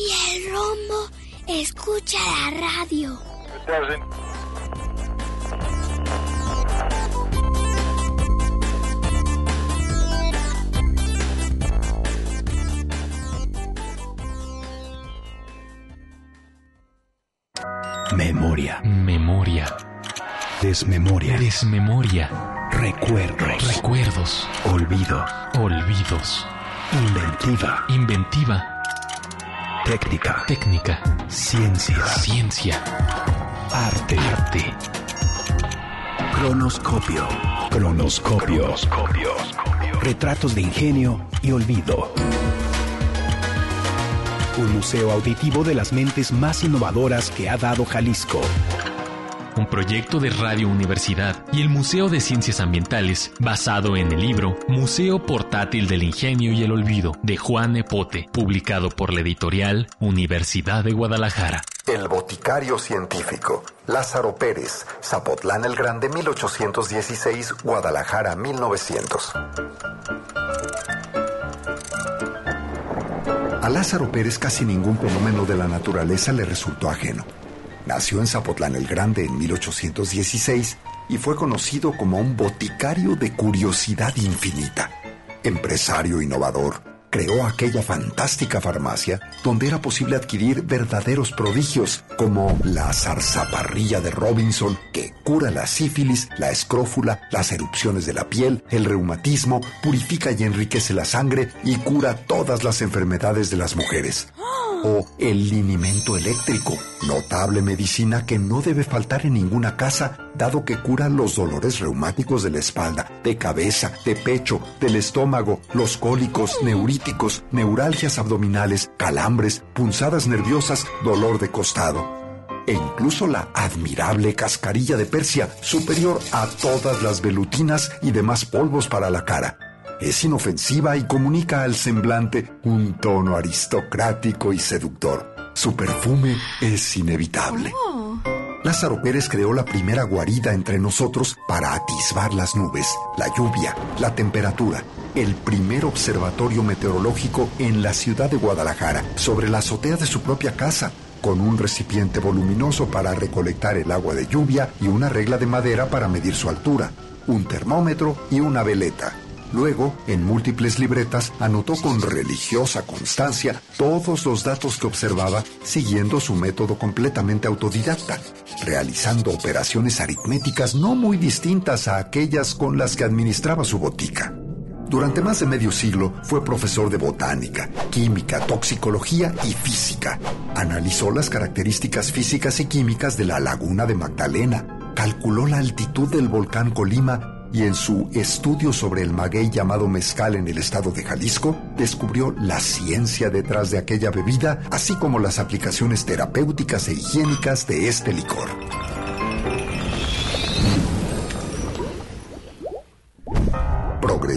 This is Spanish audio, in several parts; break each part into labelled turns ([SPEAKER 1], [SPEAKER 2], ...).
[SPEAKER 1] Y el rombo escucha la radio.
[SPEAKER 2] Memoria.
[SPEAKER 3] Memoria.
[SPEAKER 2] Desmemoria.
[SPEAKER 3] Desmemoria.
[SPEAKER 2] Recuerdos.
[SPEAKER 3] Recuerdos.
[SPEAKER 2] Olvido.
[SPEAKER 3] Olvidos.
[SPEAKER 2] Inventiva.
[SPEAKER 3] Inventiva.
[SPEAKER 2] Técnica.
[SPEAKER 3] Técnica.
[SPEAKER 2] Ciencia.
[SPEAKER 3] Ciencia.
[SPEAKER 2] Arte.
[SPEAKER 3] Arte.
[SPEAKER 2] Cronoscopio. Cronoscopio.
[SPEAKER 3] Cronoscopio.
[SPEAKER 2] Retratos de ingenio y olvido. Un museo auditivo de las mentes más innovadoras que ha dado Jalisco.
[SPEAKER 3] Un proyecto de Radio Universidad y el Museo de Ciencias Ambientales, basado en el libro Museo Portátil del Ingenio y el Olvido, de Juan Epote, publicado por la editorial Universidad de Guadalajara.
[SPEAKER 4] El boticario científico, Lázaro Pérez, Zapotlán el Grande, 1816, Guadalajara, 1900. A Lázaro Pérez casi ningún fenómeno de la naturaleza le resultó ajeno. Nació en Zapotlán el Grande en 1816 y fue conocido como un boticario de curiosidad infinita. Empresario innovador, creó aquella fantástica farmacia donde era posible adquirir verdaderos prodigios como la zarzaparrilla de Robinson que cura la sífilis, la escrófula, las erupciones de la piel, el reumatismo, purifica y enriquece la sangre y cura todas las enfermedades de las mujeres. O el linimento eléctrico, notable medicina que no debe faltar en ninguna casa, dado que cura los dolores reumáticos de la espalda, de cabeza, de pecho, del estómago, los cólicos, neuríticos, neuralgias abdominales, calambres, punzadas nerviosas, dolor de costado e incluso la admirable cascarilla de Persia, superior a todas las velutinas y demás polvos para la cara. Es inofensiva y comunica al semblante un tono aristocrático y seductor. Su perfume es inevitable. Lázaro Pérez creó la primera guarida entre nosotros para atisbar las nubes, la lluvia, la temperatura, el primer observatorio meteorológico en la ciudad de Guadalajara, sobre la azotea de su propia casa, con un recipiente voluminoso para recolectar el agua de lluvia y una regla de madera para medir su altura, un termómetro y una veleta. Luego, en múltiples libretas, anotó con religiosa constancia todos los datos que observaba, siguiendo su método completamente autodidacta, realizando operaciones aritméticas no muy distintas a aquellas con las que administraba su botica. Durante más de medio siglo fue profesor de botánica, química, toxicología y física. Analizó las características físicas y químicas de la laguna de Magdalena, calculó la altitud del volcán Colima y en su estudio sobre el maguey llamado mezcal en el estado de Jalisco, descubrió la ciencia detrás de aquella bebida, así como las aplicaciones terapéuticas e higiénicas de este licor.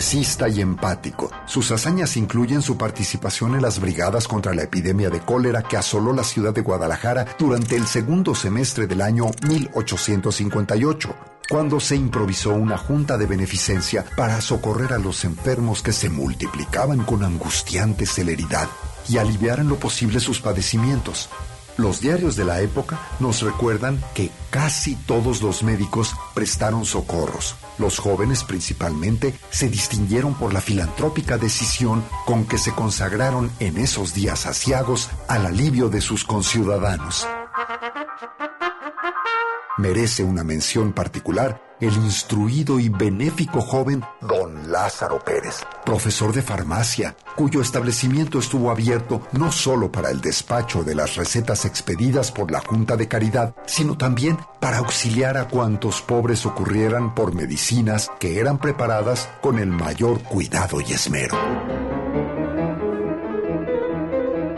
[SPEAKER 4] Progresista y empático, sus hazañas incluyen su participación en las brigadas contra la epidemia de cólera que asoló la ciudad de Guadalajara durante el segundo semestre del año 1858 cuando se improvisó una junta de beneficencia para socorrer a los enfermos que se multiplicaban con angustiante celeridad y aliviar en lo posible sus padecimientos. Los diarios de la época nos recuerdan que casi todos los médicos prestaron socorros. Los jóvenes principalmente se distinguieron por la filantrópica decisión con que se consagraron en esos días asiagos al alivio de sus conciudadanos. Merece una mención particular el instruido y benéfico joven don Lázaro Pérez, profesor de farmacia, cuyo establecimiento estuvo abierto no solo para el despacho de las recetas expedidas por la Junta de Caridad, sino también para auxiliar a cuantos pobres ocurrieran por medicinas que eran preparadas con el mayor cuidado y esmero.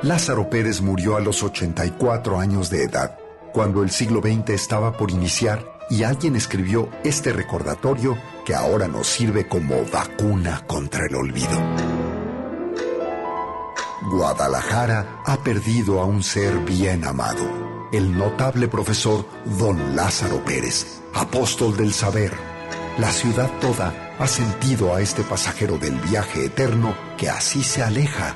[SPEAKER 4] Lázaro Pérez murió a los 84 años de edad, cuando el siglo XX estaba por iniciar y alguien escribió este recordatorio que ahora nos sirve como vacuna contra el olvido. Guadalajara ha perdido a un ser bien amado, el notable profesor don Lázaro Pérez, apóstol del saber. La ciudad toda ha sentido a este pasajero del viaje eterno que así se aleja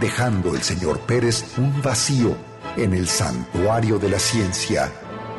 [SPEAKER 4] dejando el señor Pérez un vacío en el santuario de la ciencia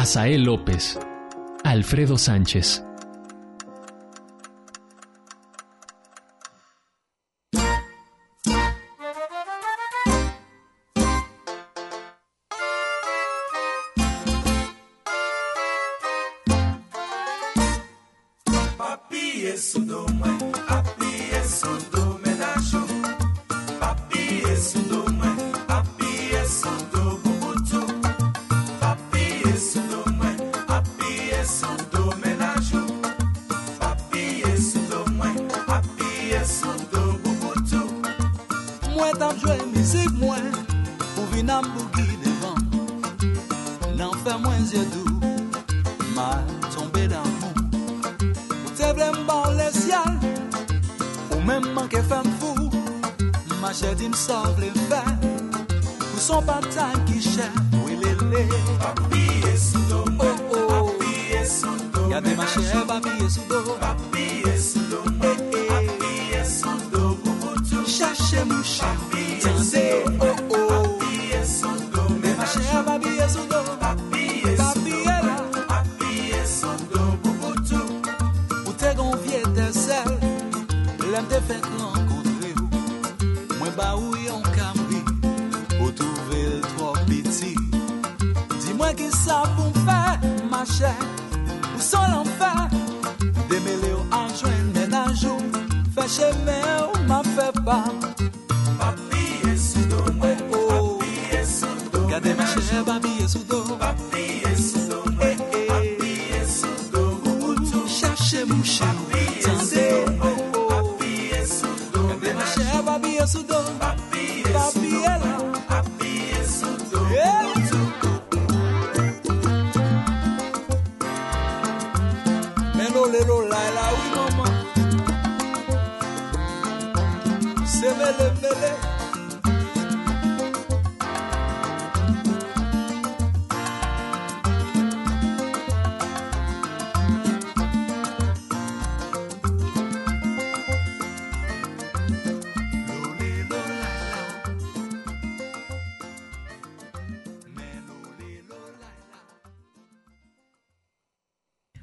[SPEAKER 3] Asael López, Alfredo Sánchez. mal tombe dan mou Ou te vle mban le syal Ou men manke fem fou. Ma chedi msa vle fè Ou son patay ki chè Ou ele le Papiye sou do men oh, oh. Papiye sou do men Yade ma chè papiye sou do Papiye sou do men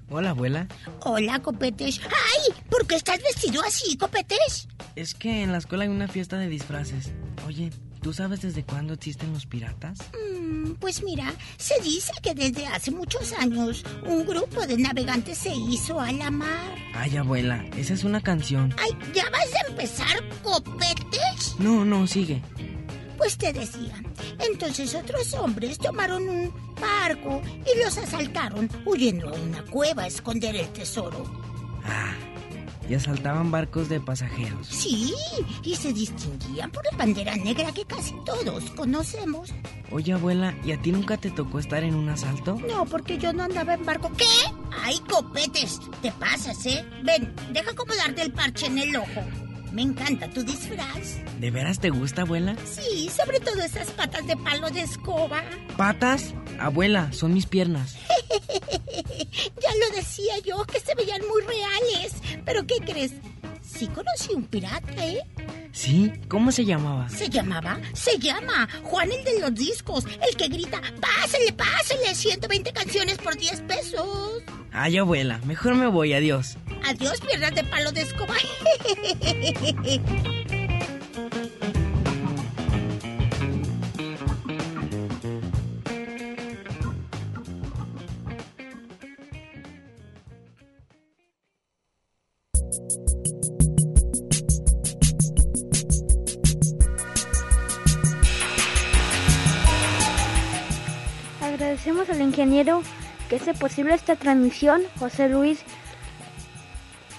[SPEAKER 5] Hola, abuela.
[SPEAKER 6] Hola, Copetes. ¡Ay! ¿Por qué estás vestido así, Copetes?
[SPEAKER 5] Es que en la escuela hay una fiesta de disfraces. Oye, ¿tú sabes desde cuándo existen los piratas?
[SPEAKER 6] Mm, pues mira, se dice que desde hace muchos años un grupo de navegantes se hizo a la mar.
[SPEAKER 5] Ay, abuela, esa es una canción.
[SPEAKER 6] Ay, ¿ya vas a empezar, Copetes?
[SPEAKER 5] No, no, sigue.
[SPEAKER 6] Pues te decía, entonces otros hombres tomaron un barco y los asaltaron, huyendo a una cueva a esconder el tesoro.
[SPEAKER 5] Ah, y asaltaban barcos de pasajeros.
[SPEAKER 6] Sí, y se distinguían por la bandera negra que casi todos conocemos.
[SPEAKER 5] Oye, abuela, ¿y a ti nunca te tocó estar en un asalto?
[SPEAKER 6] No, porque yo no andaba en barco. ¿Qué? ¡Ay, copetes! Te pasas, ¿eh? Ven, deja acomodarte el parche en el ojo. Me encanta tu disfraz.
[SPEAKER 5] ¿De veras te gusta, abuela?
[SPEAKER 6] Sí, sobre todo esas patas de palo de escoba.
[SPEAKER 5] ¿Patas? Abuela, son mis piernas.
[SPEAKER 6] ya lo decía yo, que se veían muy reales. Pero ¿qué crees? sí conocí un pirata, ¿eh?
[SPEAKER 5] ¿Sí? ¿Cómo se llamaba?
[SPEAKER 6] ¿Se llamaba? Se llama Juan el de los discos, el que grita, pásale, pásale, 120 canciones por 10 pesos.
[SPEAKER 5] Ay, abuela, mejor me voy, adiós.
[SPEAKER 6] Adiós, piernas de palo de escoba.
[SPEAKER 7] Agradecemos al ingeniero que hace posible esta transmisión, José Luis,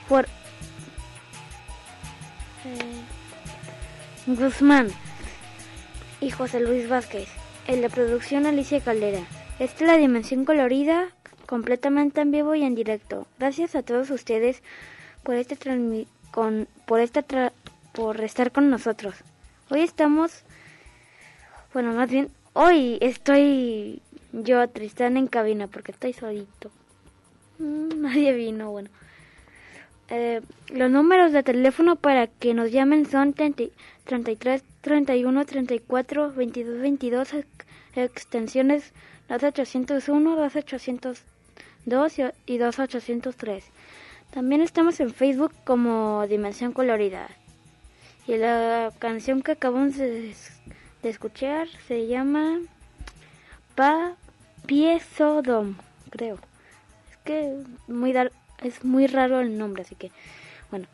[SPEAKER 7] por eh, Guzmán y José Luis Vázquez. En la producción Alicia Caldera. Esta es la dimensión colorida, completamente en vivo y en directo. Gracias a todos ustedes por este con por esta tra- por estar con nosotros. Hoy estamos bueno, más bien hoy estoy yo Tristán en cabina porque estoy solito. Mm, Nadie vino, bueno. Eh, los números de teléfono para que nos llamen son 30 33 31 34 22 22 ex- extensiones 2801, 2802 y- y 2803. También estamos en Facebook como Dimensión Colorida. Y la canción que acabamos de escuchar se llama Pa Pie Sodom, creo. Es que muy es muy raro el nombre, así que bueno.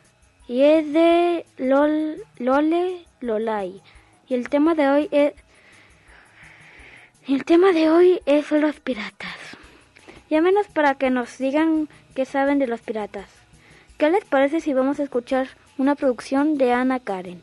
[SPEAKER 7] Y es de Lol, Lole Lolai. Y el tema de hoy es el tema de hoy es los piratas. Llámenos para que nos digan qué saben de los piratas. ¿Qué les parece si vamos a escuchar una producción de Ana Karen?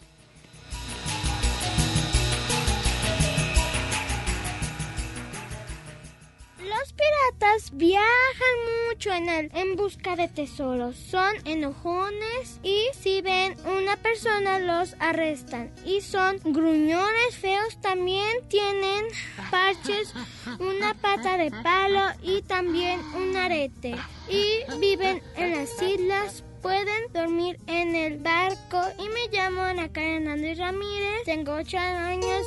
[SPEAKER 8] Piratas viajan mucho en el en busca de tesoros. Son enojones y si ven una persona los arrestan. Y son gruñones feos. También tienen parches, una pata de palo y también un arete. Y viven en las islas. Pueden dormir en el barco y me llamo Ana Karen Andrés Ramírez. Tengo ocho años.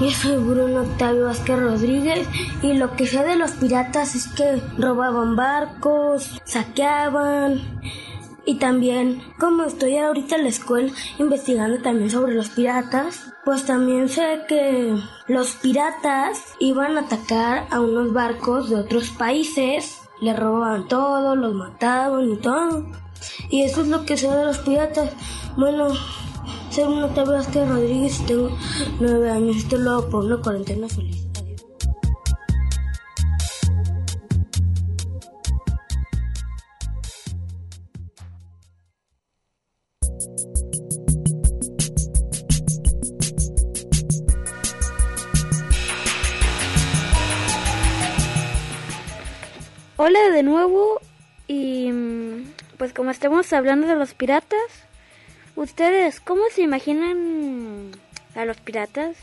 [SPEAKER 9] yo soy Bruno Octavio Vázquez Rodríguez y lo que sé de los piratas es que robaban barcos, saqueaban y también como estoy ahorita en la escuela investigando también sobre los piratas, pues también sé que los piratas iban a atacar a unos barcos de otros países, le robaban todo, los mataban y todo. Y eso es lo que sé de los piratas. Bueno, soy una Vázquez Rodríguez y tengo nueve años. Esto lo por una cuarentena feliz.
[SPEAKER 7] Hola de nuevo y mm, pues como estamos hablando de los piratas, ¿ustedes cómo se imaginan a los piratas?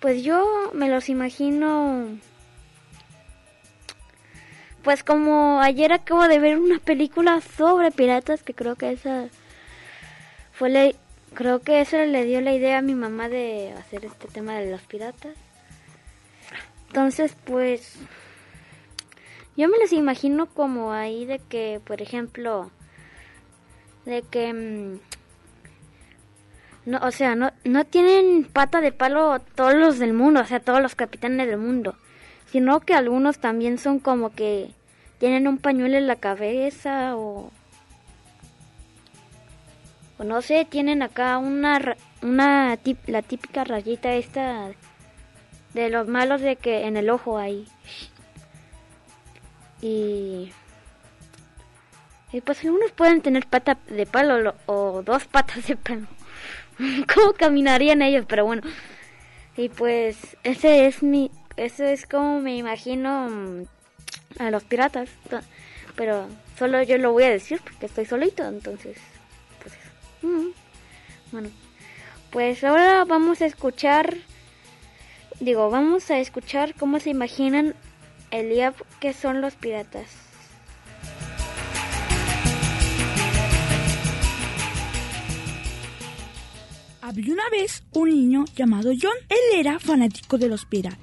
[SPEAKER 7] Pues yo me los imagino pues como ayer acabo de ver una película sobre piratas que creo que esa fue la, creo que eso le dio la idea a mi mamá de hacer este tema de los piratas. Entonces, pues yo me los imagino como ahí de que, por ejemplo, de que mm, no, o sea, no, no tienen pata de palo todos los del mundo, o sea, todos los capitanes del mundo, sino que algunos también son como que tienen un pañuelo en la cabeza o o no sé, tienen acá una una la típica rayita esta de los malos de que en el ojo ahí. Y, y pues algunos pueden tener pata de palo o dos patas de palo. ¿Cómo caminarían ellos? Pero bueno. Y pues ese es mi, ese es como me imagino mm, a los piratas. Pero solo yo lo voy a decir porque estoy solito, entonces. Pues, mm, bueno, pues ahora vamos a escuchar. Digo, vamos a escuchar cómo se imaginan Eliab, ¿qué son los piratas?
[SPEAKER 10] Una vez un niño llamado John. Él era fanático de los piratas.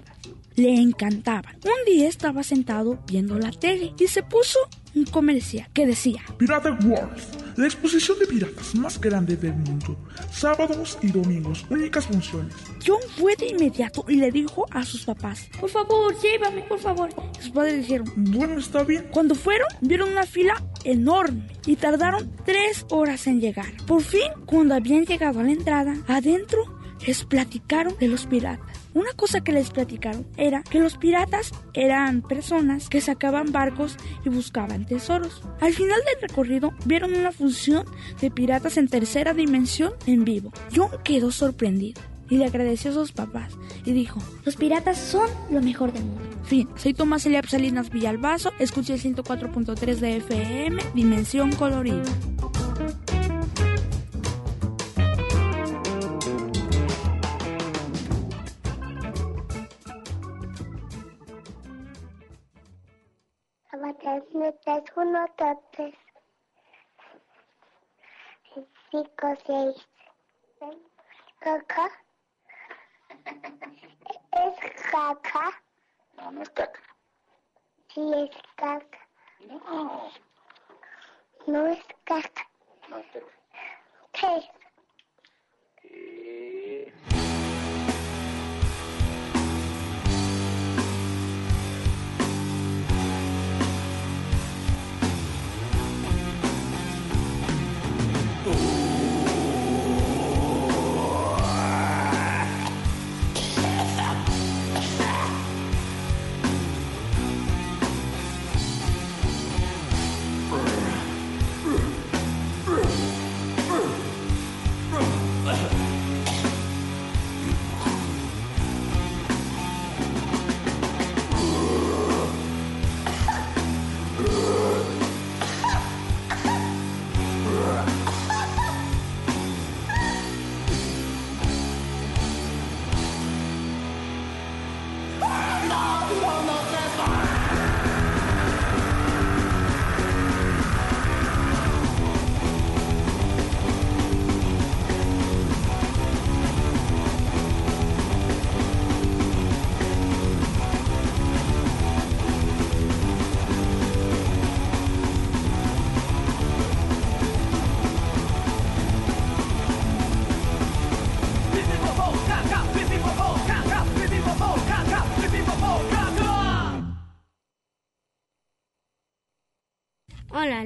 [SPEAKER 10] Le encantaban. Un día estaba sentado viendo la tele y se puso un comercial que decía
[SPEAKER 11] Pirata World, la exposición de piratas más grande del mundo. Sábados y domingos, únicas funciones.
[SPEAKER 10] John fue de inmediato y le dijo a sus papás, por favor, llévame, por favor. Sus padres dijeron,
[SPEAKER 11] bueno, está bien.
[SPEAKER 10] Cuando fueron, vieron una fila enorme y tardaron tres horas en llegar. Por fin, cuando habían llegado a la entrada, adentro les platicaron de los piratas. Una cosa que les platicaron era que los piratas eran personas que sacaban barcos y buscaban tesoros. Al final del recorrido vieron una función de piratas en tercera dimensión en vivo. John quedó sorprendido y le agradeció a sus papás y dijo,
[SPEAKER 12] los piratas son lo mejor del mundo.
[SPEAKER 10] Fin, soy Tomás Eliab Salinas Villalbazo, escuché el 104.3 de FM, Dimensión Colorida.
[SPEAKER 13] Metas uno, dos, tres, cinco, seis. Caca. ¿Es caca?
[SPEAKER 14] No, no es caca.
[SPEAKER 13] Sí, es caca.
[SPEAKER 14] No.
[SPEAKER 13] No es caca.
[SPEAKER 14] No es caca.
[SPEAKER 13] ¿Qué es?
[SPEAKER 14] ¿Qué?
[SPEAKER 15] Ooh.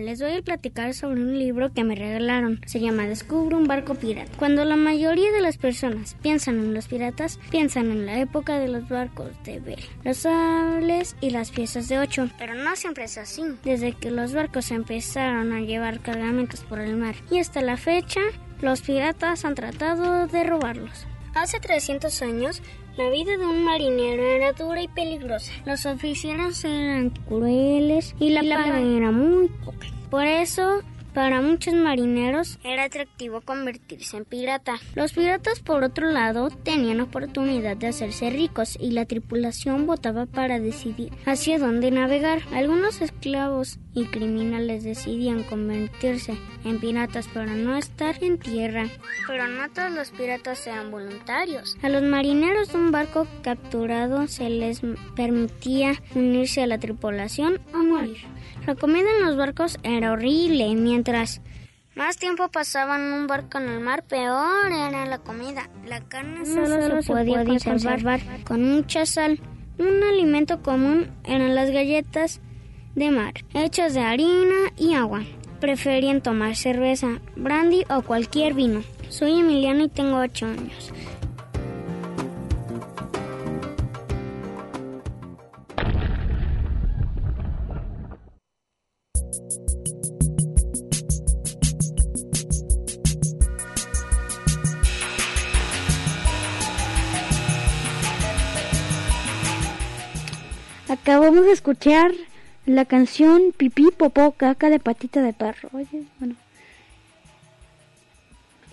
[SPEAKER 15] Les voy a platicar sobre un libro que me regalaron. Se llama Descubro un barco pirata. Cuando la mayoría de las personas piensan en los piratas, piensan en la época de los barcos de vela, los sables y las piezas de ocho. Pero no siempre es así. Desde que los barcos empezaron a llevar cargamentos por el mar y hasta la fecha, los piratas han tratado de robarlos. Hace 300 años, la vida de un marinero era dura y peligrosa. Los oficiales eran crueles y la paga era muy poca. Por eso, para muchos marineros era atractivo convertirse en pirata. Los piratas, por otro lado, tenían oportunidad de hacerse ricos y la tripulación votaba para decidir hacia dónde navegar. Algunos esclavos y criminales decidían convertirse en piratas para no estar en tierra. Pero no todos los piratas eran voluntarios. A los marineros de un barco capturado se les permitía unirse a la tripulación o morir. La comida en los barcos era horrible, mientras más tiempo pasaban en un barco en el mar, peor era la comida. La carne solo, se, podía conservar con mucha sal. Un alimento común eran las galletas de mar, hechas de harina y agua. Preferían tomar cerveza, brandy o cualquier vino. Soy Emiliano y tengo 8 años. Acabamos de escuchar la canción Pipí, Popó, Caca de Patita de Perro. Oye, bueno.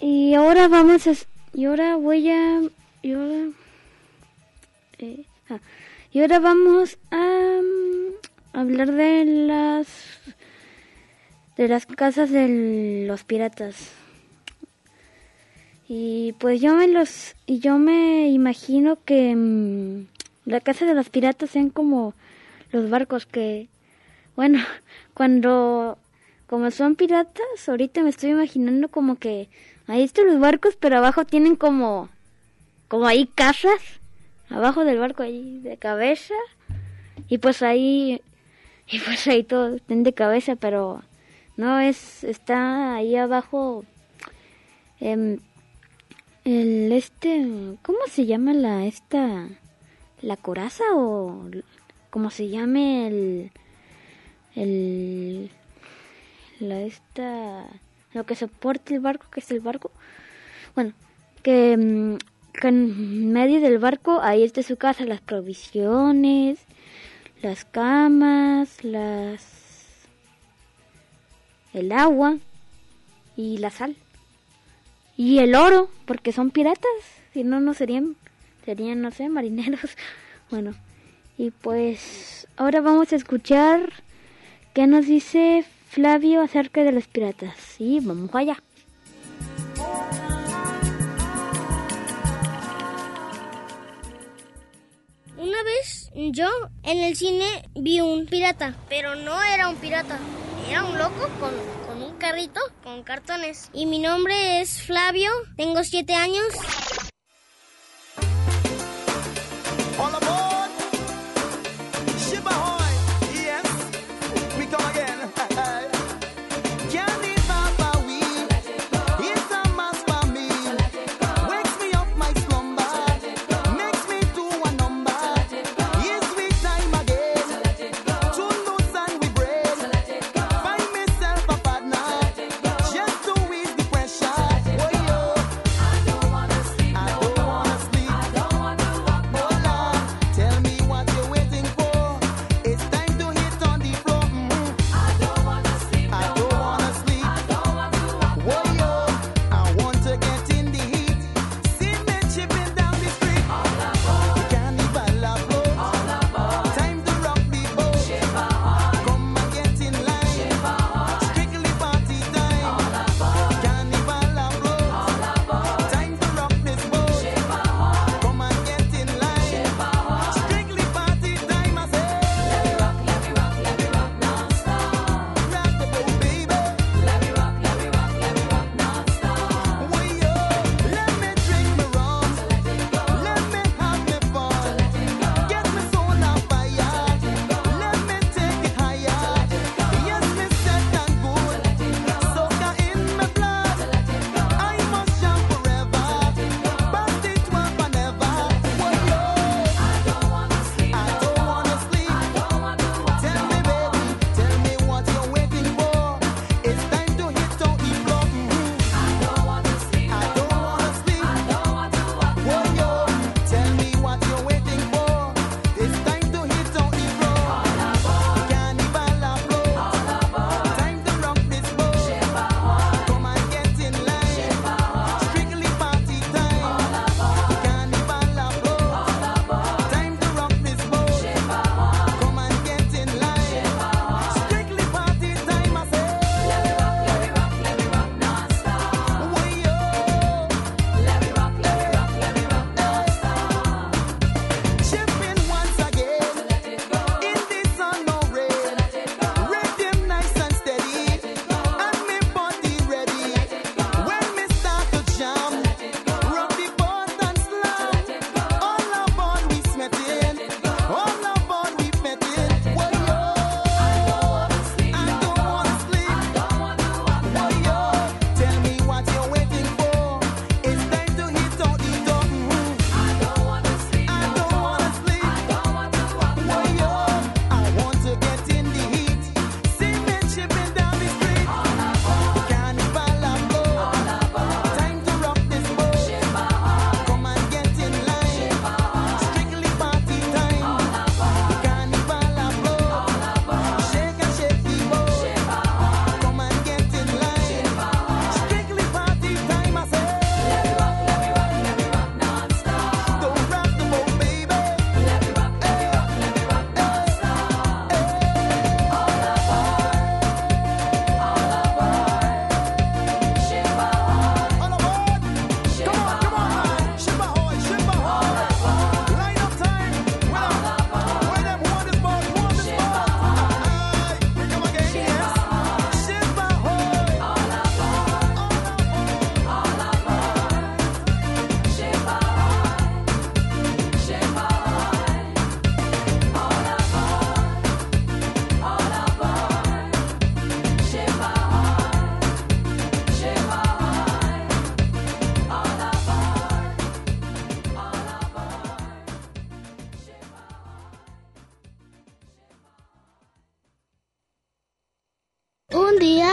[SPEAKER 15] Y ahora vamos a... Y ahora voy a... Y ahora... eh, ah, y ahora vamos a mm, hablar de las... De las casas de los piratas. Y pues yo me los... Y yo me imagino que... mm, la casa de los piratas sean como los barcos que, bueno, cuando, como son piratas, ahorita me estoy imaginando como que ahí están los barcos, pero abajo tienen como, como ahí casas, abajo del barco ahí de cabeza, y pues ahí, y pues ahí todo estén de cabeza, pero no es, está ahí abajo, em, el este, ¿cómo se llama la, esta, la coraza o como se llame el el la esta lo que soporte el barco que es el barco. Bueno que, mm, que en medio del barco ahí está su casa las provisiones las camas las el agua y la sal. Y el oro porque son piratas si no no serían serían no sé marineros bueno y pues ahora vamos a escuchar qué nos dice Flavio acerca de los piratas. Sí, vamos allá.
[SPEAKER 16] Una vez yo en el cine vi un pirata, pero no era un pirata, era un loco con, con un carrito con cartones. Y mi nombre es Flavio, tengo siete años.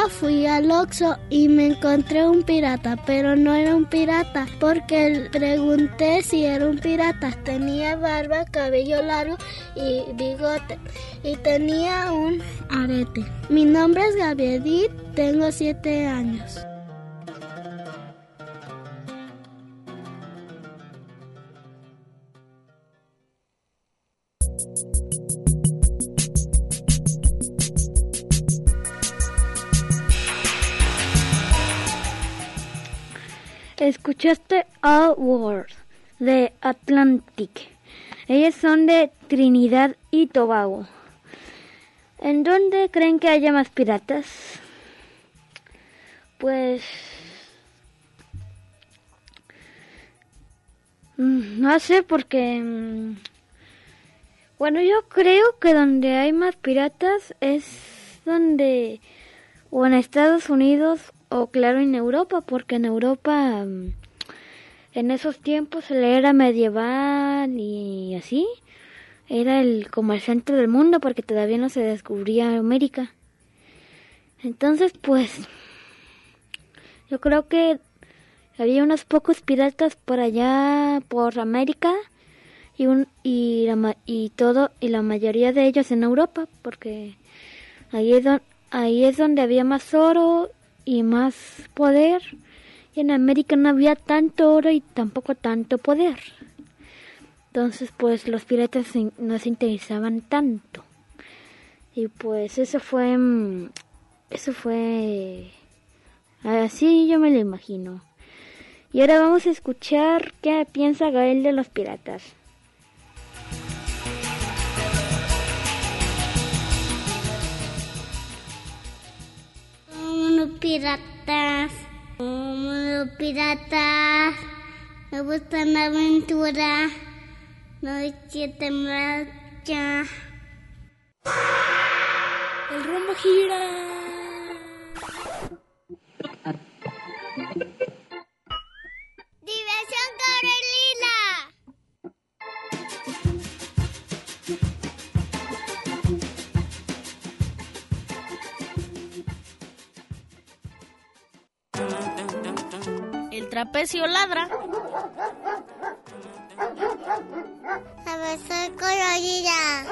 [SPEAKER 8] Fui al Oxxo y me encontré un pirata, pero no era un pirata porque pregunté si era un pirata. Tenía barba, cabello largo y bigote y tenía un arete. Mi nombre es Gabriel, tengo siete años.
[SPEAKER 7] Escuchaste All World de Atlantic. Ellas son de Trinidad y Tobago. ¿En dónde creen que haya más piratas? Pues... mm, No sé porque... mm, Bueno, yo creo que donde hay más piratas es donde... O en Estados Unidos o claro en Europa, porque en Europa mm, en esos tiempos la era medieval y así era el como el centro del mundo porque todavía no se descubría América. Entonces, pues yo creo que había unos pocos piratas por allá por América y un y la, y todo y la mayoría de ellos en Europa porque ahí es don- ahí es donde había más oro y más poder en América no había tanto oro y tampoco tanto poder. Entonces, pues los piratas no se interesaban tanto. Y pues eso fue mm, eso fue así yo me lo imagino. Y ahora vamos a escuchar qué piensa Gael de los piratas.
[SPEAKER 17] Unos piratas, unos piratas, me gustan la aventura, no siete marcha.
[SPEAKER 18] El rumbo gira.
[SPEAKER 17] ¡Diversión Carolina! El trapecio ladra. Diversión colorida.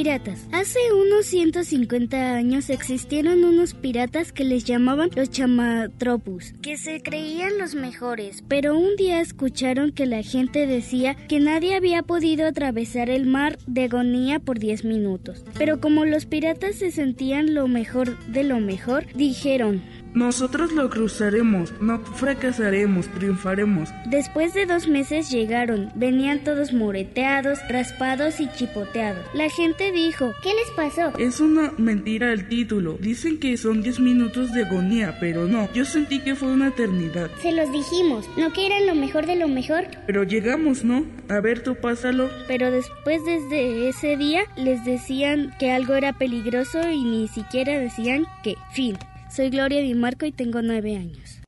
[SPEAKER 1] Piratas. Hace unos 150 años existieron unos piratas que les llamaban los chamatropus, que se creían los mejores, pero un día escucharon que la gente decía que nadie había podido atravesar el mar de agonía por 10 minutos. Pero como los piratas se sentían lo mejor de lo mejor, dijeron,
[SPEAKER 11] nosotros lo cruzaremos, no fracasaremos, triunfaremos.
[SPEAKER 1] Después de dos meses llegaron, venían todos moreteados, raspados y chipoteados. La gente dijo,
[SPEAKER 15] ¿qué les pasó?
[SPEAKER 11] Es una mentira el título. Dicen que son 10 minutos de agonía, pero no. Yo sentí que fue una eternidad.
[SPEAKER 15] Se los dijimos, ¿no que eran lo mejor de lo mejor?
[SPEAKER 11] Pero llegamos, ¿no? A ver, tú pásalo.
[SPEAKER 1] Pero después desde ese día les decían que algo era peligroso y ni siquiera decían que, fin. Soy Gloria Di Marco y tengo nueve años.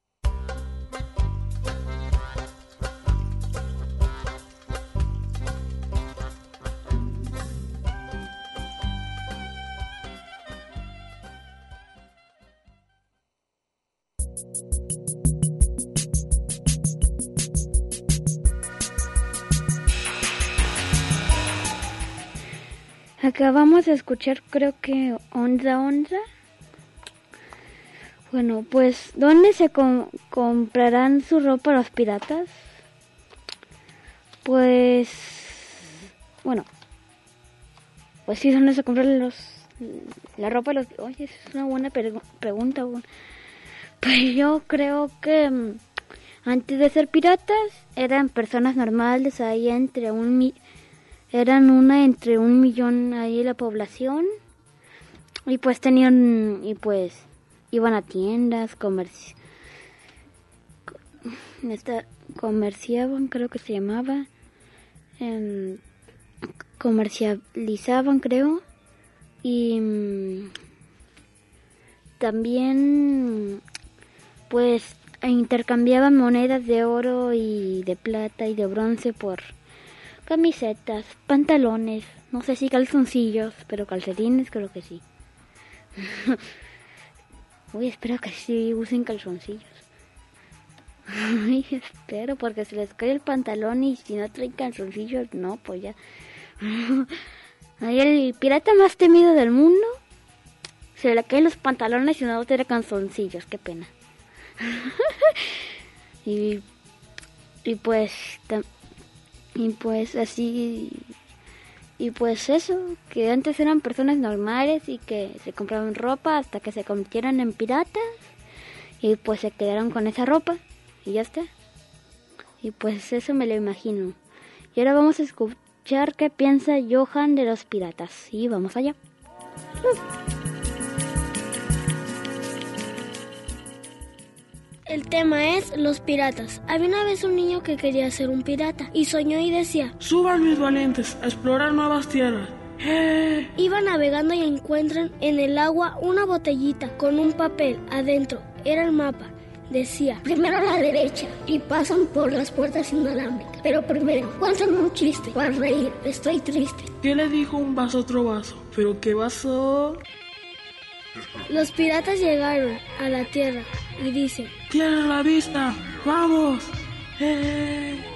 [SPEAKER 7] Acabamos de escuchar creo que Onda Onda bueno, pues, ¿dónde se comprarán su ropa los piratas? Pues, bueno, pues sí, ¿dónde se compran los, la ropa los... Oye, es una buena pregunta. Pues yo creo que mm, antes de ser piratas eran personas normales, ahí entre un... Eran una entre un millón ahí la población. Y pues tenían... Y pues iban a tiendas, comerci comerciaban, creo que se llamaba, em, comercializaban, creo, y mm, también, pues, intercambiaban monedas de oro y de plata y de bronce por camisetas, pantalones, no sé si calzoncillos, pero calcetines creo que sí. Uy, espero que sí usen calzoncillos. Ay, espero, porque se les cae el pantalón y si no traen calzoncillos, no, pues ya. Ay, el pirata más temido del mundo. Se le caen los pantalones y no tiene calzoncillos, qué pena. y, y pues, y pues así y pues eso, que antes eran personas normales y que se compraban ropa hasta que se convirtieron en piratas y pues se quedaron con esa ropa y ya está. Y pues eso me lo imagino. Y ahora vamos a escuchar qué piensa Johan de los piratas. Y vamos allá.
[SPEAKER 1] El tema es los piratas. Había una vez un niño que quería ser un pirata y soñó y decía,
[SPEAKER 11] Suban mis valientes a explorar nuevas tierras. ¡Eh!
[SPEAKER 1] Iba navegando y encuentran en el agua una botellita con un papel adentro. Era el mapa. Decía,
[SPEAKER 15] primero a la derecha y pasan por las puertas inalámbricas. Pero primero, cuéntame un chiste para reír. Estoy triste.
[SPEAKER 11] ¿Qué le dijo un vaso a otro vaso? ¿Pero qué vaso?
[SPEAKER 1] Los piratas llegaron a la tierra y dicen,
[SPEAKER 11] ¡Tierra la vista! ¡Vamos!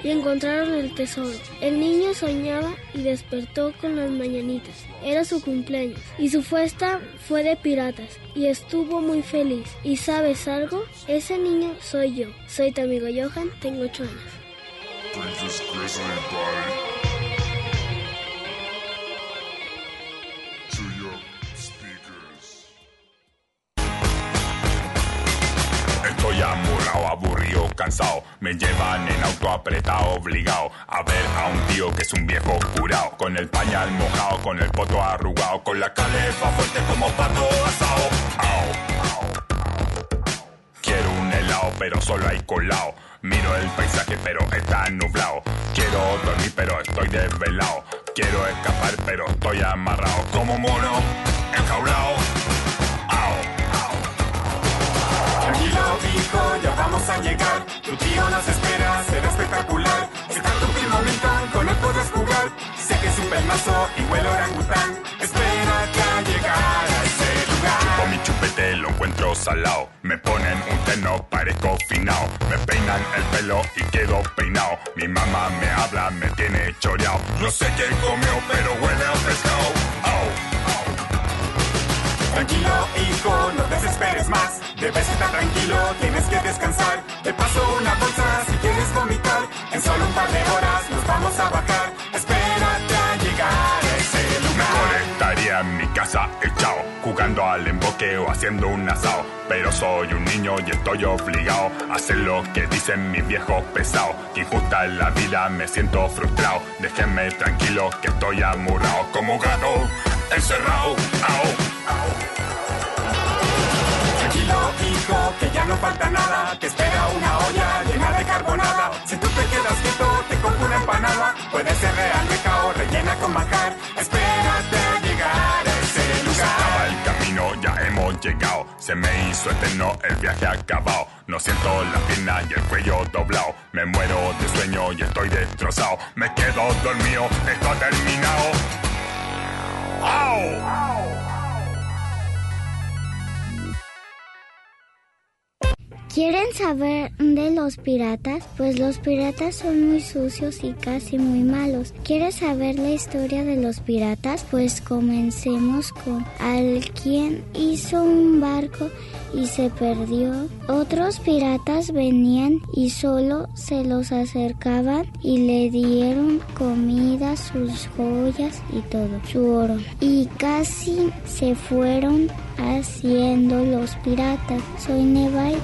[SPEAKER 1] Y encontraron el tesoro. El niño soñaba y despertó con las mañanitas. Era su cumpleaños y su fiesta fue de piratas y estuvo muy feliz. ¿Y sabes algo? Ese niño soy yo. Soy tu amigo Johan, tengo ocho años.
[SPEAKER 19] Me llevan en auto apretado, obligado a ver a un tío que es un viejo curado. Con el pañal mojado, con el poto arrugado, con la calefa fuerte como pato asado. Quiero un helado, pero solo hay colado. Miro el paisaje, pero está nublado. Quiero dormir, pero estoy desvelado. Quiero escapar, pero estoy amarrado. Como mono, enjaulado. Tranquilo, hijo, ya vamos a llegar. Tu tío nos espera, será espectacular. Está tu primo Milton, con él puedes jugar. Sé que es un pelmazo y huele orangután. Espera que al llegar a ese lugar. Chupo mi chupete, lo encuentro salado. Me ponen un teno, parezco finao. Me peinan el pelo y quedo peinado. Mi mamá me habla, me tiene choreado. No sé qué comió, pero huele a pescado.
[SPEAKER 20] Tranquilo, tienes que descansar. Te paso una bolsa si quieres vomitar. En solo un par de horas nos vamos a bajar. Espérate a llegar a ese lugar.
[SPEAKER 19] Conectaría en mi casa echado, jugando al emboque o haciendo un asado. Pero soy un niño y estoy obligado a hacer lo que dicen mis viejos pesados. Que injusta en la vida me siento frustrado. Déjenme tranquilo que estoy amurrado como gato, encerrado.
[SPEAKER 20] Tranquilo, no falta nada. Que espera una olla llena de carbonada. Si tú te quedas quieto, te compro una empanada. Puede ser de almeja o rellena con manjar. Espérate a llegar a ese
[SPEAKER 19] Se
[SPEAKER 20] lugar.
[SPEAKER 19] acaba el camino, ya hemos llegado. Se me hizo eterno el viaje acabado. No siento la pierna y el cuello doblado. Me muero de sueño y estoy destrozado. Me quedo dormido, esto ha terminado. ¡Au!
[SPEAKER 17] ¿Quieren saber de los piratas? Pues los piratas son muy sucios y casi muy malos. ¿Quieres saber la historia de los piratas? Pues comencemos con alguien hizo un barco y se perdió. Otros piratas venían y solo se los acercaban y le dieron comida, sus joyas y todo, su oro. Y casi se fueron haciendo los piratas. Soy Nevai.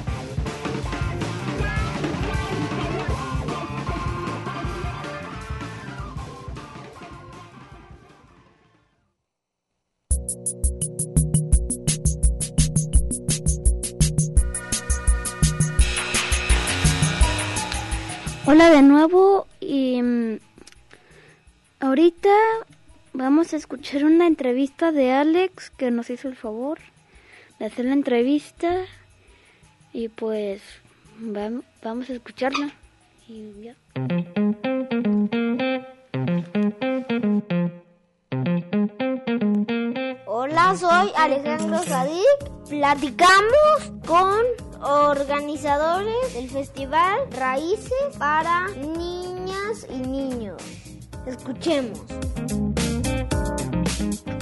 [SPEAKER 7] De nuevo y mm, ahorita vamos a escuchar una entrevista de Alex que nos hizo el favor de hacer la entrevista y pues vam- vamos a escucharla. Y ya.
[SPEAKER 8] Hola, soy Alejandro Sadik. Platicamos con organizadores del festival Raíces para niñas y niños. Escuchemos.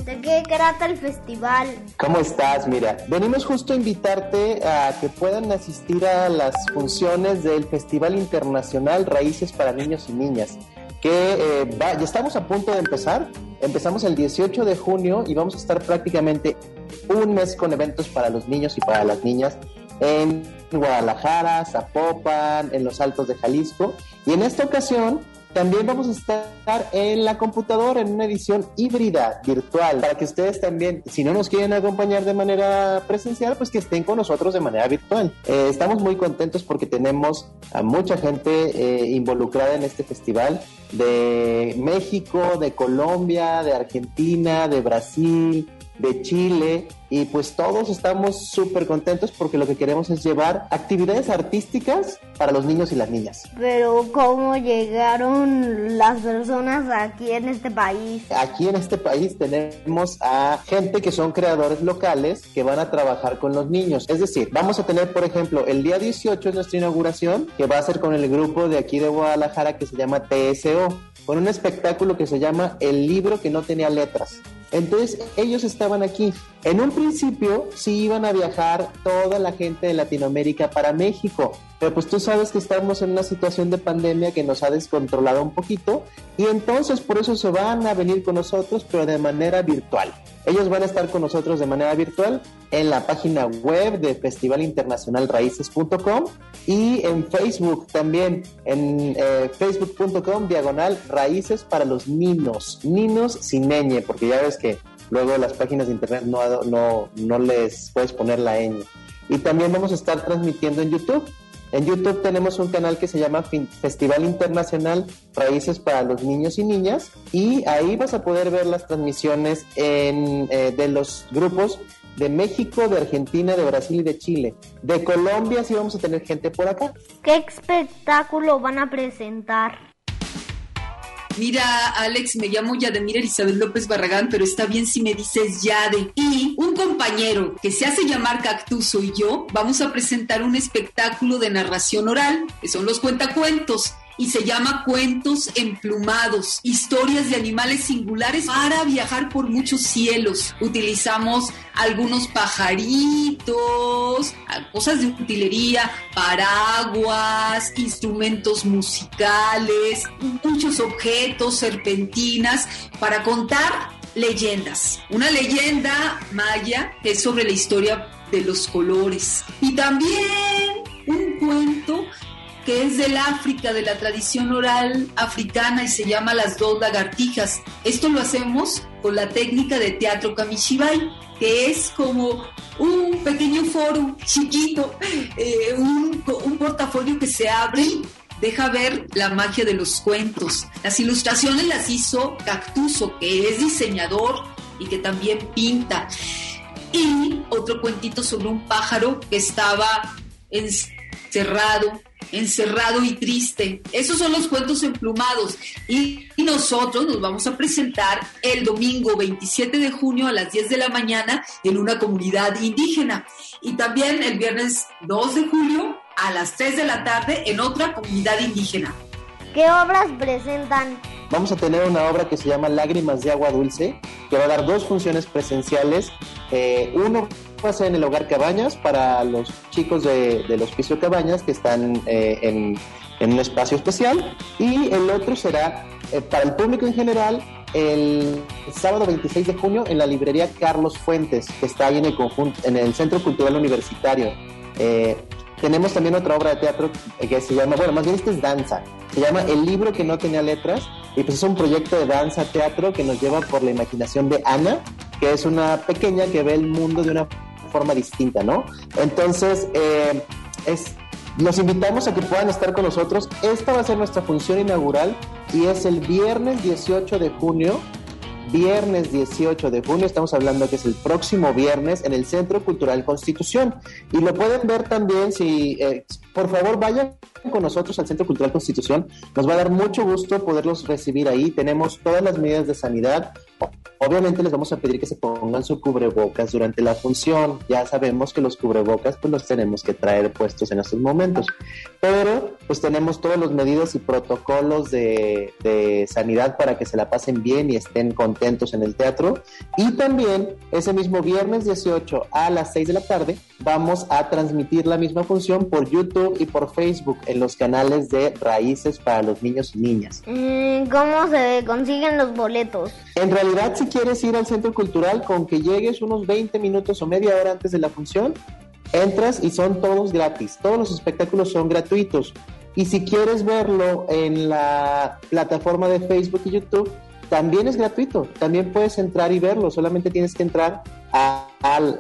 [SPEAKER 8] ¿De qué trata el festival?
[SPEAKER 21] ¿Cómo estás? Mira, venimos justo a invitarte a que puedan asistir a las funciones del Festival Internacional Raíces para Niños y Niñas, que eh, ya estamos a punto de empezar. Empezamos el 18 de junio y vamos a estar prácticamente un mes con eventos para los niños y para las niñas en Guadalajara, Zapopan, en los Altos de Jalisco. Y en esta ocasión también vamos a estar en la computadora en una edición híbrida, virtual, para que ustedes también, si no nos quieren acompañar de manera presencial, pues que estén con nosotros de manera virtual. Eh, estamos muy contentos porque tenemos a mucha gente eh, involucrada en este festival de México, de Colombia, de Argentina, de Brasil, de Chile y pues todos estamos súper contentos porque lo que queremos es llevar actividades artísticas para los niños y las niñas.
[SPEAKER 8] Pero ¿cómo llegaron las personas aquí en este país?
[SPEAKER 21] Aquí en este país tenemos a gente que son creadores locales que van a trabajar con los niños. Es decir, vamos a tener, por ejemplo, el día 18 es nuestra inauguración, que va a ser con el grupo de aquí de Guadalajara que se llama TSO, con un espectáculo que se llama El libro que no tenía letras. Entonces ellos estaban aquí. En un principio sí iban a viajar toda la gente de Latinoamérica para México, pero pues tú sabes que estamos en una situación de pandemia que nos ha descontrolado un poquito y entonces por eso se van a venir con nosotros, pero de manera virtual. Ellos van a estar con nosotros de manera virtual en la página web de festivalinternacionalraíces.com y en Facebook también, en eh, facebook.com diagonal raíces para los ninos, ninos sin porque ya ves que luego las páginas de internet no, no, no les puedes poner la ñ. Y también vamos a estar transmitiendo en YouTube. En YouTube tenemos un canal que se llama Festival Internacional Raíces para los Niños y Niñas y ahí vas a poder ver las transmisiones en, eh, de los grupos de México, de Argentina, de Brasil y de Chile. De Colombia sí vamos a tener gente por acá.
[SPEAKER 8] ¿Qué espectáculo van a presentar?
[SPEAKER 22] Mira, Alex, me llamo Yademira Elizabeth López Barragán, pero está bien si me dices Yade. Y un compañero que se hace llamar Cactuso y yo vamos a presentar un espectáculo de narración oral, que son los cuentacuentos. Y se llama Cuentos Emplumados, historias de animales singulares para viajar por muchos cielos. Utilizamos algunos pajaritos, cosas de utilería, paraguas, instrumentos musicales, muchos objetos, serpentinas, para contar leyendas. Una leyenda maya es sobre la historia de los colores. Y también un cuento que es del África, de la tradición oral africana y se llama Las dos lagartijas. Esto lo hacemos con la técnica de teatro kamishibai, que es como un pequeño foro chiquito, eh, un, portafolio que se abre deja ver la magia de los cuentos. Las ilustraciones las hizo Cactuso, que es diseñador y que también pinta. Y otro cuentito sobre un pájaro que estaba encerrado, encerrado y triste. Esos son los cuentos emplumados. Y, nosotros nos vamos a presentar el domingo 27 de junio a las 10 de la mañana en una comunidad indígena. Y también el viernes 2 de julio a las 3 de la tarde en otra comunidad indígena.
[SPEAKER 8] ¿Qué obras presentan?
[SPEAKER 21] Vamos a tener una obra que se llama Lágrimas de Agua Dulce, que va a dar dos funciones presenciales. Eh, uno va a ser en el Hogar Cabañas para los chicos de, del Hospicio Cabañas que están eh, en, en, un espacio especial y el otro será eh, para el público en general el sábado 26 de junio en la librería Carlos Fuentes, que está ahí en el, conjunto, en el Centro Cultural Universitario. Eh, tenemos también otra obra de teatro que se llama, bueno, más bien esta es danza, se llama El libro que no tenía letras y pues es un proyecto de danza teatro que nos lleva por la imaginación de Ana, que es una pequeña que ve el mundo de una forma distinta, ¿no? Entonces, eh, es, los invitamos a que puedan estar con nosotros. Esta va a ser nuestra función inaugural y es el viernes 18 de junio viernes 18 de junio, estamos hablando que es el próximo viernes en el Centro Cultural Constitución. Y lo pueden ver también si, eh, por favor, vayan con nosotros al Centro Cultural Constitución. Nos va a dar mucho gusto poderlos recibir ahí. Tenemos todas las medidas de sanidad. Obviamente les vamos a pedir que se pongan su cubrebocas durante la función. Ya sabemos que los cubrebocas pues los tenemos que traer puestos en estos momentos. Pero pues tenemos todos los medidas y protocolos de, de sanidad para que se la pasen bien y estén contentos en el teatro. Y también ese mismo viernes 18 a las 6 de la tarde vamos a transmitir la misma función por YouTube y por Facebook en los canales de Raíces para los niños y niñas.
[SPEAKER 8] ¿Cómo se consiguen los boletos?
[SPEAKER 21] En realidad, si quieres ir al centro cultural, con que llegues unos 20 minutos o media hora antes de la función, entras y son todos gratis. Todos los espectáculos son gratuitos. Y si quieres verlo en la plataforma de Facebook y YouTube, también es gratuito. También puedes entrar y verlo. Solamente tienes que entrar a,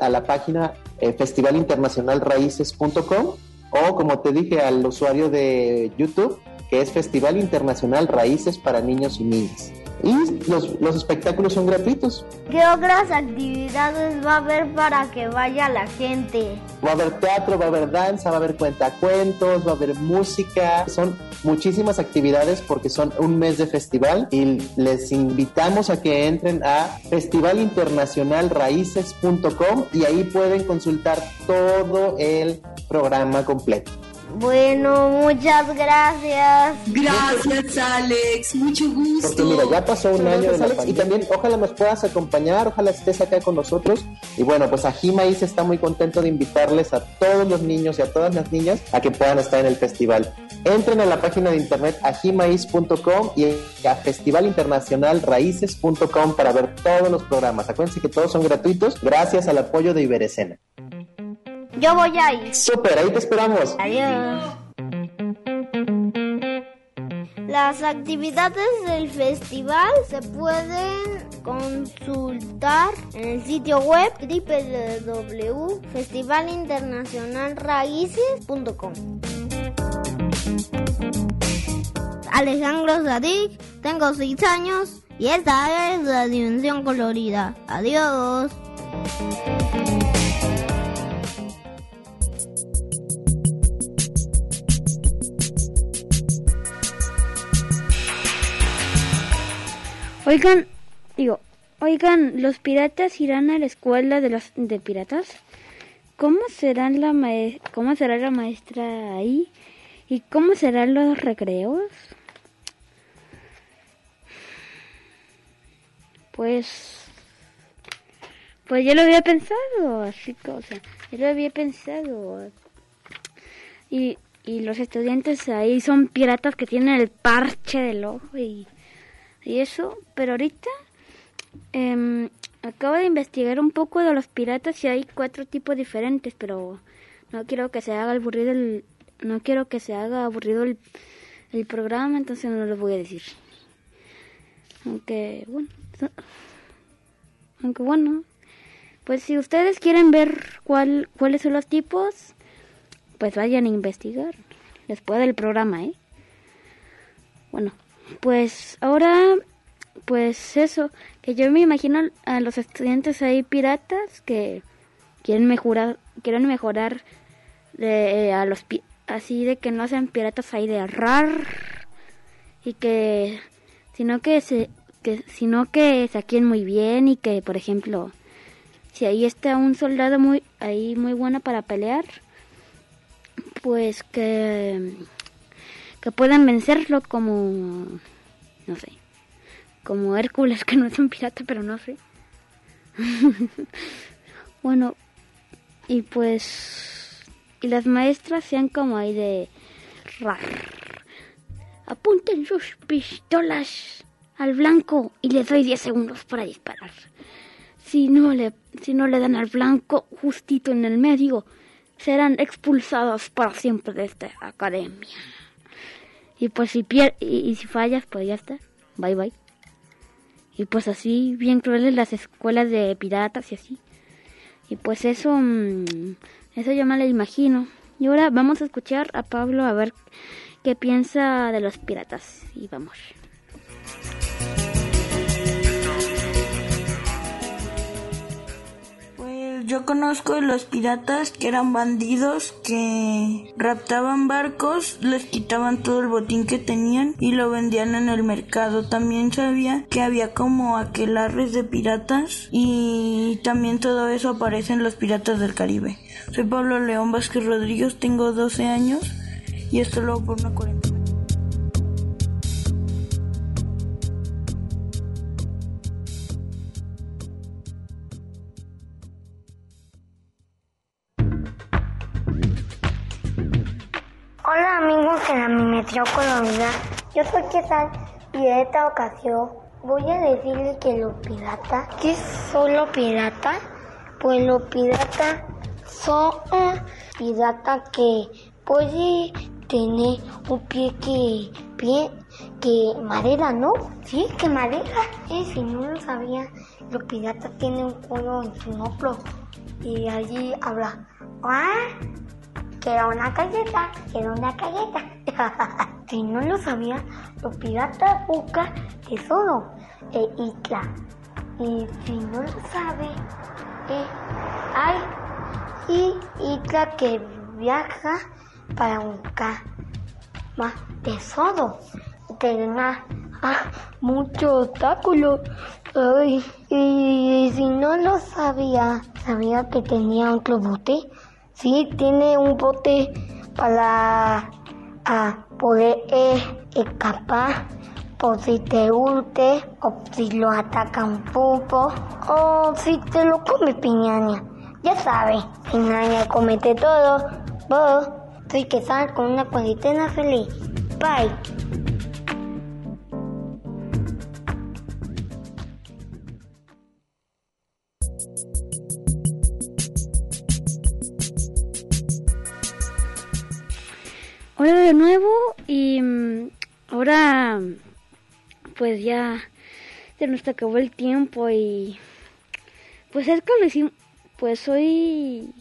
[SPEAKER 21] la página eh, festivalinternacionalraíces.com o como te dije al usuario de YouTube, que es Festival Internacional Raíces para Niños y Niñas. Y los, los, espectáculos son gratuitos.
[SPEAKER 8] ¿Qué otras actividades va a haber para que vaya la gente?
[SPEAKER 21] Va a haber teatro, va a haber danza, va a haber cuentacuentos, va a haber música. Son muchísimas actividades porque son un mes de festival y les invitamos a que entren a festivalinternacionalraíces.com y ahí pueden consultar todo el programa completo.
[SPEAKER 8] Bueno, muchas gracias.
[SPEAKER 22] Gracias, Alex. Mucho gusto.
[SPEAKER 21] Porque mira, ya pasó un año de la Alex, y también ojalá nos puedas acompañar, ojalá estés acá con nosotros. Y bueno, pues Ajimaíz está muy contento de invitarles a todos los niños y a todas las niñas a que puedan estar en el festival. Entren a la página de internet ajimaíz.com y a festivalinternacionalraíces.com para ver todos los programas. Acuérdense que todos son gratuitos gracias al apoyo de Iberescena.
[SPEAKER 8] Yo voy a ir.
[SPEAKER 21] Súper, ahí te esperamos.
[SPEAKER 8] Adiós. Las actividades del festival se pueden consultar en el sitio web www.festivalinternacionalraíces.com. Alejandro Zadig, tengo 6 años y esta es la dimensión colorida. Adiós.
[SPEAKER 7] Oigan, digo, oigan, ¿los piratas irán a la escuela de los de piratas? ¿Cómo será la cómo será la maestra ahí? ¿Y cómo serán los recreos? Pues... Pues yo lo había pensado, así que, o sea, yo lo había pensado. Y, y los estudiantes ahí son piratas que tienen el parche del ojo y, y eso, pero ahorita em, acabo de investigar un poco de los piratas y hay cuatro tipos diferentes, pero no quiero que se haga aburrido el, no quiero que se haga aburrido el, el programa, entonces no lo voy a decir. Aunque bueno, aunque bueno, pues si ustedes quieren ver cuál, cuáles son los tipos, pues vayan a investigar después del programa, ¿eh? Bueno, pues ahora, pues eso, que yo me imagino a los estudiantes ahí piratas que quieren mejorar, quieren mejorar de, a los así de que no sean piratas ahí de errar y que sino que se que sino que saquen muy bien y que por ejemplo si ahí está un soldado muy ahí muy bueno para pelear pues que que puedan vencerlo como no sé como Hércules que no es un pirata pero no sé bueno y pues y las maestras sean como ahí de rar. apunten sus pistolas al blanco y les doy 10 segundos para disparar si no le si no le dan al blanco justito en el medio serán expulsados para siempre de esta academia. Y pues si pier y, si fallas, pues ya está. Bye bye. Y pues así, bien crueles las escuelas de piratas y así. Y pues eso, mmm, eso yo me lo imagino. Y ahora vamos a escuchar a Pablo a ver qué piensa de los piratas. Y vamos.
[SPEAKER 10] Yo conozco los piratas que eran bandidos que raptaban barcos, les quitaban todo el botín que tenían y lo vendían en el mercado. También sabía que había como aquelarres de piratas y también todo eso aparece en los piratas del Caribe. Soy Pablo León Vázquez Rodríguez, tengo 12 años y esto lo hago por una cuarentena.
[SPEAKER 13] Mimetría Colorida, yo soy Quesal y en esta ocasión voy a decirles que los piratas, ¿qué son los piratas? Pues los piratas son piratas que puede tener un pie que, pie que madera, ¿no? Sí, que madera. Y si no lo sabía, los piratas tienen un culo en su hombro y allí habla. ¿Ah? Quiero una galleta, quiero una galleta. si no lo sabía, los piratas buscan tesoro e isla. Y si no lo sabe, eh, hay y isla que viaja para buscar más tesoro. Tenga ah, mucho obstáculo. Ay, y si no lo sabía, sabía que tenía otro bote. Sí, tiene un bote para a poder eh, escapar por si te urte o si lo ataca un o si te lo come piñaña. Ya sabes, piñaña comete todo. Vos, soy que sal con una cuarentena feliz. Bye.
[SPEAKER 7] Hola de nuevo y ahora pues ya se nos acabó el tiempo y pues es que lo hicimos, pues hoy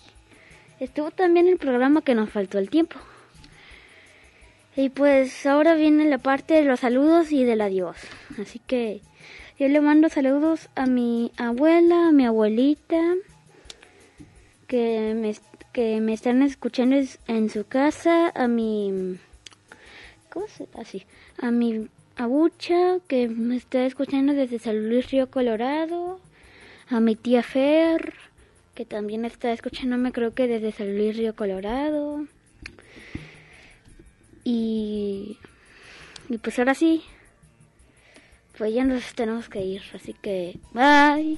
[SPEAKER 7] estuvo también el programa que nos faltó el tiempo. Y pues ahora viene la parte de los saludos y del adiós. Así que yo le mando saludos a mi abuela, a mi abuelita, que me, que me están escuchando en su casa, a mi... ¿Cómo se así? A mi abucha, que me está escuchando desde San Luis Río Colorado, a mi tía Fer, que también está escuchándome creo que desde San Luis Río Colorado. Y, y pues ahora sí, pues ya nos tenemos que ir, así que bye.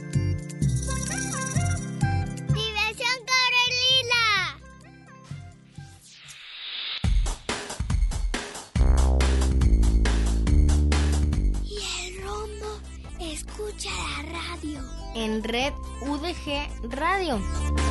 [SPEAKER 23] En Red UDG Radio.